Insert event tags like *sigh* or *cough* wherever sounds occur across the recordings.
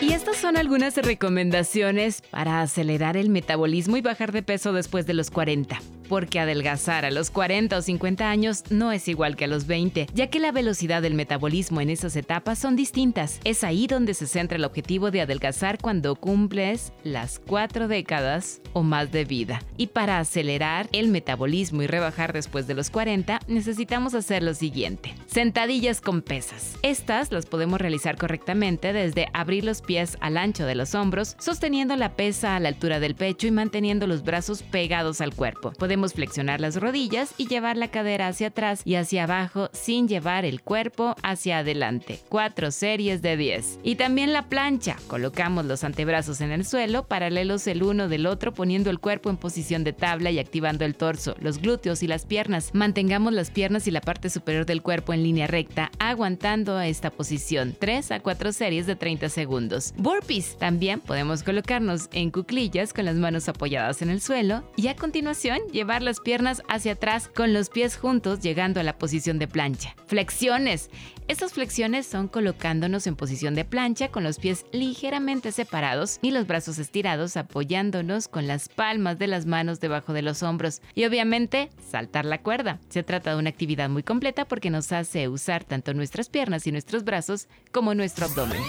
Y estas son algunas recomendaciones para acelerar el metabolismo y bajar de peso después de los 40 porque adelgazar a los 40 o 50 años no es igual que a los 20, ya que la velocidad del metabolismo en esas etapas son distintas. Es ahí donde se centra el objetivo de adelgazar cuando cumples las cuatro décadas o más de vida. Y para acelerar el metabolismo y rebajar después de los 40, necesitamos hacer lo siguiente. Sentadillas con pesas. Estas las podemos realizar correctamente desde abrir los pies al ancho de los hombros, sosteniendo la pesa a la altura del pecho y manteniendo los brazos pegados al cuerpo. Podemos flexionar las rodillas y llevar la cadera hacia atrás y hacia abajo sin llevar el cuerpo hacia adelante. Cuatro series de 10. Y también la plancha. Colocamos los antebrazos en el suelo, paralelos el uno del otro, poniendo el cuerpo en posición de tabla y activando el torso, los glúteos y las piernas. Mantengamos las piernas y la parte superior del cuerpo en línea recta, aguantando a esta posición 3 a 4 series de 30 segundos. Burpees. También podemos colocarnos en cuclillas con las manos apoyadas en el suelo y a continuación llevar las piernas hacia atrás con los pies juntos llegando a la posición de plancha. Flexiones. Estas flexiones son colocándonos en posición de plancha con los pies ligeramente separados y los brazos estirados apoyándonos con las palmas de las manos debajo de los hombros. Y obviamente saltar la cuerda. Se trata de una actividad muy completa porque nos hace usar tanto nuestras piernas y nuestros brazos como nuestro abdomen.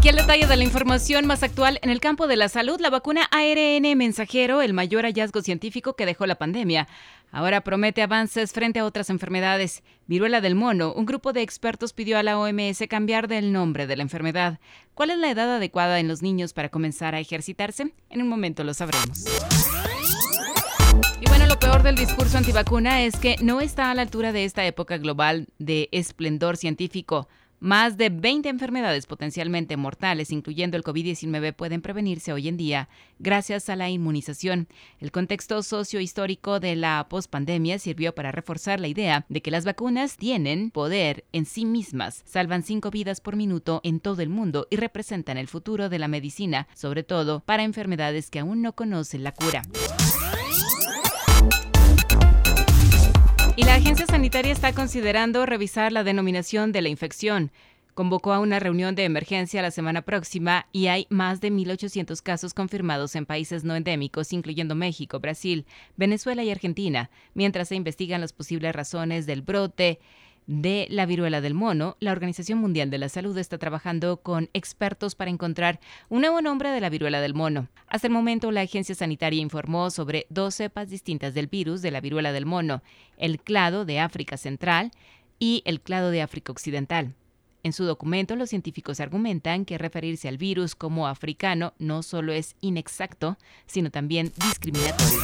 Aquí el detalle de la información más actual en el campo de la salud, la vacuna ARN mensajero, el mayor hallazgo científico que dejó la pandemia. Ahora promete avances frente a otras enfermedades. Viruela del mono, un grupo de expertos pidió a la OMS cambiar del nombre de la enfermedad. ¿Cuál es la edad adecuada en los niños para comenzar a ejercitarse? En un momento lo sabremos. Y bueno, lo peor del discurso antivacuna es que no está a la altura de esta época global de esplendor científico. Más de 20 enfermedades potencialmente mortales, incluyendo el COVID-19, pueden prevenirse hoy en día gracias a la inmunización. El contexto sociohistórico de la pospandemia sirvió para reforzar la idea de que las vacunas tienen poder en sí mismas, salvan cinco vidas por minuto en todo el mundo y representan el futuro de la medicina, sobre todo para enfermedades que aún no conocen la cura. Y la agencia sanitaria está considerando revisar la denominación de la infección. Convocó a una reunión de emergencia la semana próxima y hay más de 1.800 casos confirmados en países no endémicos, incluyendo México, Brasil, Venezuela y Argentina, mientras se investigan las posibles razones del brote de la viruela del mono, la Organización Mundial de la Salud está trabajando con expertos para encontrar un nuevo nombre de la viruela del mono. Hasta el momento, la agencia sanitaria informó sobre dos cepas distintas del virus de la viruela del mono, el clado de África Central y el clado de África Occidental. En su documento, los científicos argumentan que referirse al virus como africano no solo es inexacto, sino también discriminatorio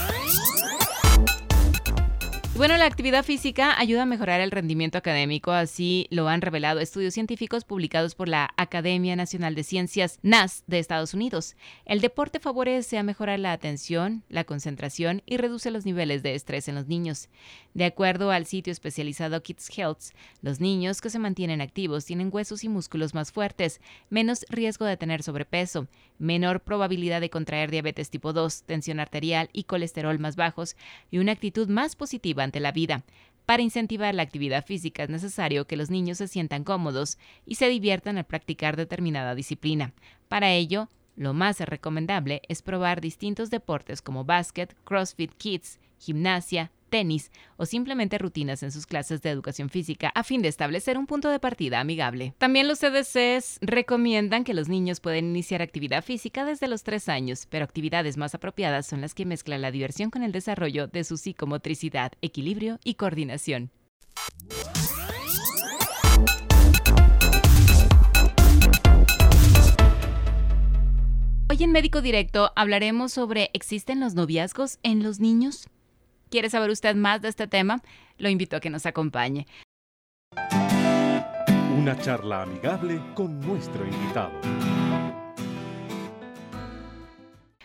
bueno, la actividad física ayuda a mejorar el rendimiento académico, así lo han revelado estudios científicos publicados por la Academia Nacional de Ciencias NAS de Estados Unidos. El deporte favorece a mejorar la atención, la concentración y reduce los niveles de estrés en los niños. De acuerdo al sitio especializado Kids Health, los niños que se mantienen activos tienen huesos y músculos más fuertes, menos riesgo de tener sobrepeso, menor probabilidad de contraer diabetes tipo 2, tensión arterial y colesterol más bajos y una actitud más positiva ante la vida. Para incentivar la actividad física es necesario que los niños se sientan cómodos y se diviertan al practicar determinada disciplina. Para ello, lo más recomendable es probar distintos deportes como básquet, CrossFit Kids, gimnasia, tenis o simplemente rutinas en sus clases de educación física a fin de establecer un punto de partida amigable. También los CDCs recomiendan que los niños pueden iniciar actividad física desde los 3 años, pero actividades más apropiadas son las que mezclan la diversión con el desarrollo de su psicomotricidad, equilibrio y coordinación. Hoy en Médico Directo hablaremos sobre ¿existen los noviazgos en los niños? ¿Quiere saber usted más de este tema? Lo invito a que nos acompañe. Una charla amigable con nuestro invitado.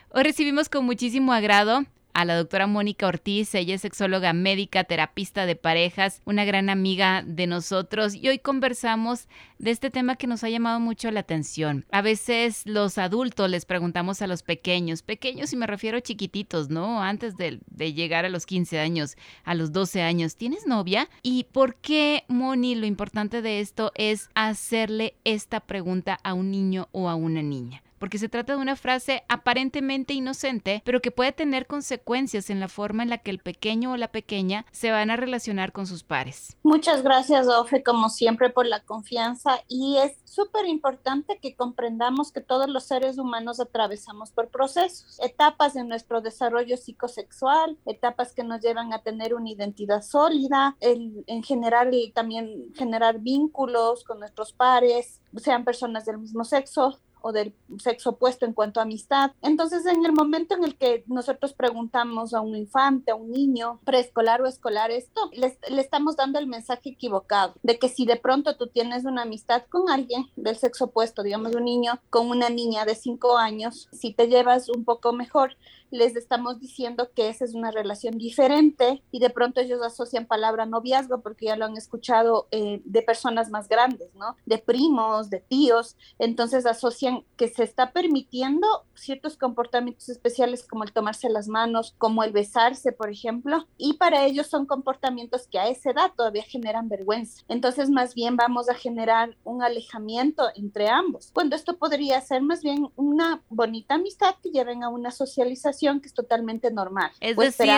Hoy recibimos con muchísimo agrado a la doctora Mónica Ortiz. Ella es sexóloga médica, terapista de parejas, una gran amiga de nosotros y hoy conversamos de este tema que nos ha llamado mucho la atención. A veces los adultos les preguntamos a los pequeños, pequeños y me refiero a chiquititos, ¿no? Antes de, de llegar a los 15 años, a los 12 años, ¿tienes novia? ¿Y por qué, Moni, lo importante de esto es hacerle esta pregunta a un niño o a una niña? Porque se trata de una frase aparentemente inocente, pero que puede tener consecuencias en la forma en la que el pequeño o la pequeña se van a relacionar con sus pares. Muchas gracias, Ofe, como siempre, por la confianza y es súper importante que comprendamos que todos los seres humanos atravesamos por procesos, etapas de nuestro desarrollo psicosexual, etapas que nos llevan a tener una identidad sólida, el, en general también generar vínculos con nuestros pares, sean personas del mismo sexo, o del sexo opuesto en cuanto a amistad. Entonces, en el momento en el que nosotros preguntamos a un infante, a un niño preescolar o escolar esto, le, estamos dando el mensaje equivocado de que si de pronto tú tienes una amistad con alguien del sexo opuesto, digamos un niño con una niña de cinco años, si te llevas un poco mejor, les estamos diciendo que esa es una relación diferente y de pronto ellos asocian palabra noviazgo porque ya lo han escuchado eh, de personas más grandes, ¿no? De primos, de tíos, entonces asocian que se está permitiendo ciertos comportamientos especiales como el tomarse las manos, como el besarse, por ejemplo, y para ellos son comportamientos que a esa edad todavía generan vergüenza. Entonces más bien vamos a generar un alejamiento entre ambos, cuando esto podría ser más bien una bonita amistad que lleven a una socialización que es totalmente normal. Es decir,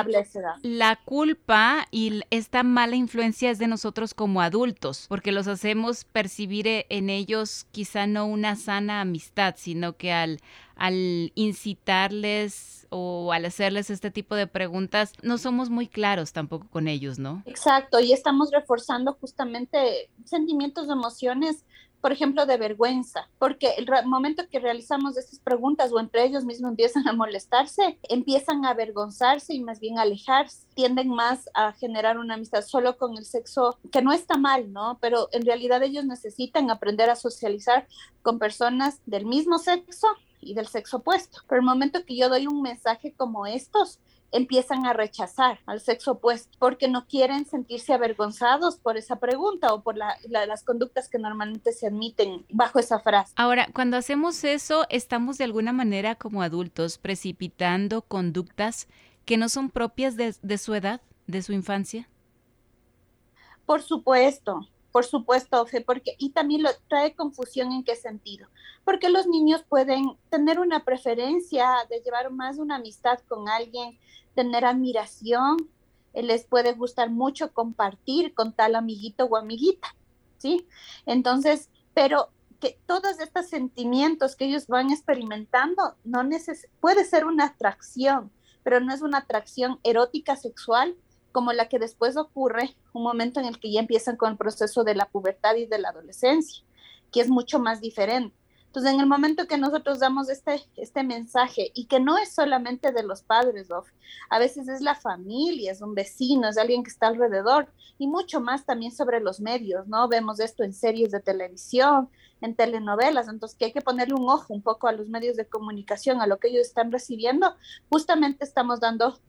la culpa y esta mala influencia es de nosotros como adultos, porque los hacemos percibir e, en ellos quizá no una sana amistad, sino que al, al incitarles o al hacerles este tipo de preguntas, no somos muy claros tampoco con ellos, ¿no? Exacto, y estamos reforzando justamente sentimientos, emociones por ejemplo, de vergüenza, porque el momento que realizamos estas preguntas o entre ellos mismos empiezan a molestarse, empiezan a avergonzarse y más bien a alejarse, tienden más a generar una amistad solo con el sexo, que no está mal, ¿no? Pero en realidad ellos necesitan aprender a socializar con personas del mismo sexo y del sexo opuesto. Pero el momento que yo doy un mensaje como estos, empiezan a rechazar al sexo opuesto porque no quieren sentirse avergonzados por esa pregunta o por las conductas que normalmente se admiten bajo esa frase. Ahora, cuando hacemos eso, estamos de alguna manera como adultos precipitando conductas que no son propias de, de su edad, de su infancia. Por supuesto, por supuesto, Fe, porque y también lo trae confusión en qué sentido, porque los niños pueden tener una preferencia de llevar más una amistad con alguien, tener admiración, eh, les puede gustar mucho compartir con tal amiguito o amiguita, ¿sí? Entonces, pero que todos estos sentimientos que ellos van experimentando no neces puede ser una atracción, pero no es una atracción erótica sexual, como la que después ocurre, un momento en el que ya empiezan con el proceso de la pubertad y de la adolescencia, que es mucho más diferente. Entonces, en el momento que nosotros damos este, este mensaje, y que no es solamente de los padres, a veces es la familia, es un vecino, es alguien que está alrededor, y mucho más también sobre los medios, ¿no? Vemos esto en series de televisión, en telenovelas, entonces que hay que ponerle un ojo un poco a los medios de comunicación, a lo que ellos están recibiendo, justamente estamos dando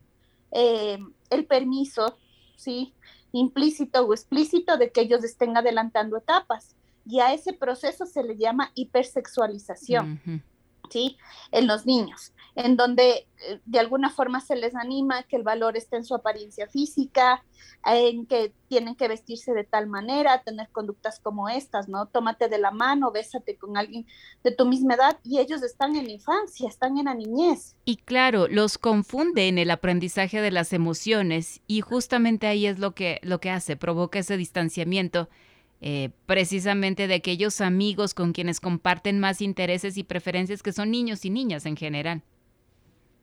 eh, el permiso, ¿sí? Implícito o explícito de que ellos estén adelantando etapas. Y a ese proceso se le llama hipersexualización, ¿sí? En los niños en donde eh, de alguna forma se les anima que el valor esté en su apariencia física, en que tienen que vestirse de tal manera, tener conductas como estas, ¿no? Tómate de la mano, bésate con alguien de tu misma edad y ellos están en la infancia, están en la niñez. Y claro, los confunde en el aprendizaje de las emociones y justamente ahí es lo que, lo que hace, provoca ese distanciamiento. Eh, precisamente de aquellos amigos con quienes comparten más intereses y preferencias que son niños y niñas en general.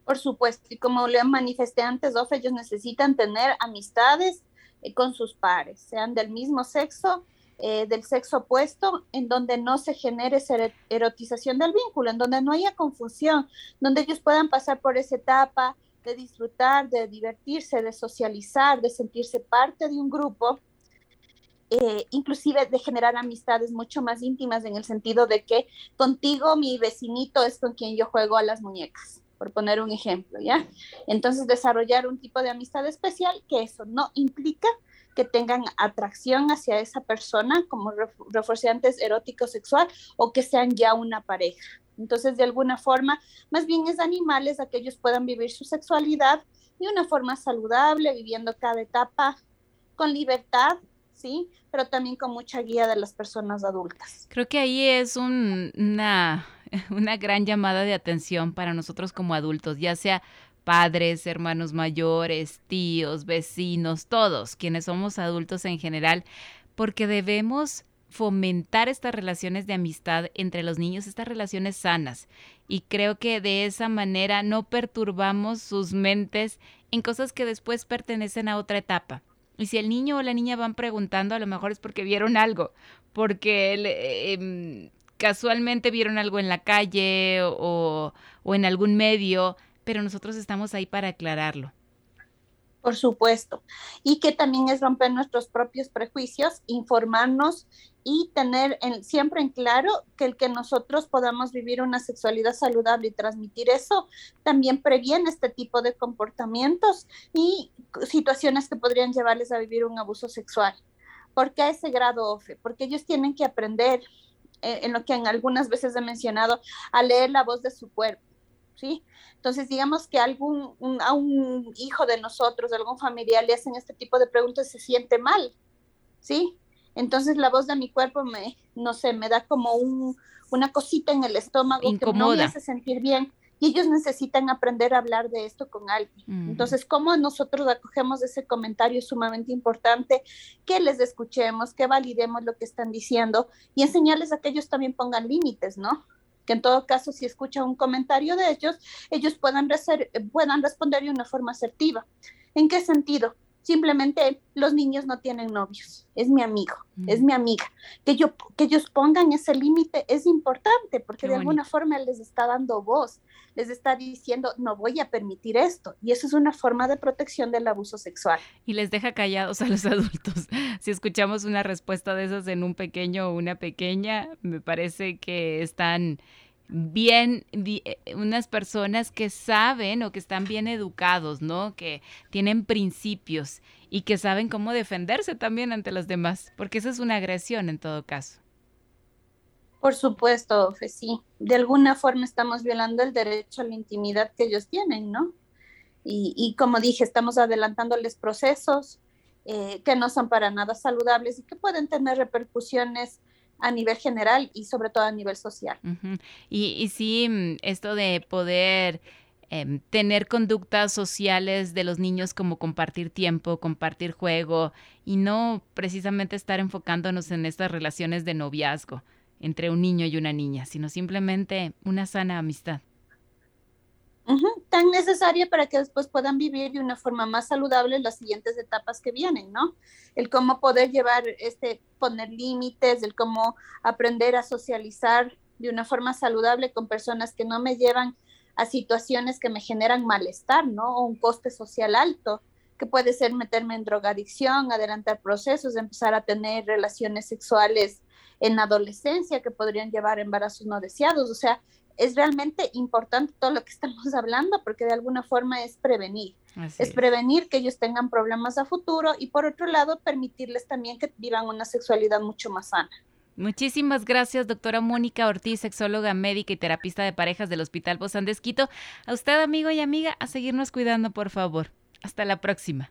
Por supuesto, y como le manifesté antes, Ofe, ellos necesitan tener amistades eh, con sus pares, sean del mismo sexo, eh, del sexo opuesto, en donde no se genere esa erotización del vínculo, en donde no haya confusión, donde ellos puedan pasar por esa etapa de disfrutar, de divertirse, de socializar, de sentirse parte de un grupo, eh, inclusive de generar amistades mucho más íntimas en el sentido de que contigo mi vecinito es con quien yo juego a las muñecas por poner un ejemplo, ¿ya? Entonces, desarrollar un tipo de amistad especial que eso no implica que tengan atracción hacia esa persona como reforzantes erótico sexual o que sean ya una pareja. Entonces, de alguna forma, más bien es animales a que ellos puedan vivir su sexualidad de una forma saludable, viviendo cada etapa con libertad, ¿sí? Pero también con mucha guía de las personas adultas. Creo que ahí es una, *laughs* una gran llamada de atención para nosotros como adultos, ya sea padres, hermanos mayores, tíos, vecinos, todos quienes somos adultos en general, porque debemos fomentar estas relaciones de amistad entre los niños, estas relaciones sanas. Y creo que de esa manera no perturbamos sus mentes en cosas que después pertenecen a otra etapa. Y si el niño o la niña van preguntando, a lo mejor es porque vieron algo, porque em, casualmente vieron algo en la calle o, en algún medio, pero nosotros estamos ahí para aclararlo. Por supuesto. Y que también es romper nuestros propios prejuicios, informarnos y tener siempre en claro que el que nosotros podamos vivir una sexualidad saludable y transmitir eso también previene este tipo de comportamientos y situaciones que podrían llevarles a vivir un abuso sexual. ¿Por qué a ese grado, Ofe? Porque ellos tienen que aprender, en lo que en algunas veces he mencionado, a leer la voz de su cuerpo ¿sí? Entonces, digamos que algún, a un hijo de nosotros, algún familiar le hacen este tipo de preguntas, se siente mal, ¿sí? Entonces la voz de mi cuerpo me, no sé, me da como un, una cosita en el estómago que no me hace sentir bien. Y ellos necesitan aprender a hablar de esto con alguien. Entonces, ¿cómo nosotros acogemos ese comentario sumamente importante? Que les escuchemos, que validemos lo que están diciendo y enseñarles a que ellos también pongan límites, ¿no? que en todo caso si escucha un comentario de ellos, ellos puedan, puedan responder de una forma asertiva. ¿En qué sentido? Simplemente los niños no tienen novios, es mi amigo, es mm. mi amiga. Que, yo, que ellos pongan ese límite es importante porque de alguna forma les está dando voz, les está diciendo, no voy a permitir esto. Y eso es una forma de protección del abuso sexual. Y les deja callados a los *laughs* adultos. Si escuchamos una respuesta de esas en un pequeño o una pequeña, me parece que están bien eh, unas personas que saben o que están bien educados, ¿no? Que tienen principios y que saben cómo defenderse también ante los demás, porque esa es una agresión en todo caso. Por supuesto, sí. De alguna forma estamos violando el derecho a la intimidad que ellos tienen, ¿no? Y, como dije, estamos adelantándoles procesos eh, que no son para nada saludables y que pueden tener repercusiones a nivel general y sobre todo a nivel social. y, y, sí, mm, esto de poder em, tener conductas sociales de los niños como compartir tiempo, compartir juego y no precisamente estar enfocándonos en estas relaciones de noviazgo entre un niño y una niña, sino simplemente una sana amistad tan necesaria para que después puedan vivir de una forma más saludable las siguientes etapas que vienen, ¿no? El cómo poder llevar, este, poner límites, el cómo aprender a socializar de una forma saludable con personas que no me llevan a situaciones que me generan malestar, ¿no? O un coste social alto, que puede ser meterme en drogadicción, adelantar procesos, empezar a tener relaciones sexuales en adolescencia que podrían llevar embarazos no deseados. O sea, es realmente importante todo lo que estamos *laughs* hablando porque de alguna forma es prevenir. es prevenir que ellos tengan problemas a futuro y por otro lado permitirles también que vivan una sexualidad mucho más sana. Muchísimas gracias, doctora Mónica Ortiz, sexóloga médica y terapista de parejas del Hospital Bozán de Esquito. A usted, amigo y amiga, a seguirnos cuidando, por favor. Hasta la próxima.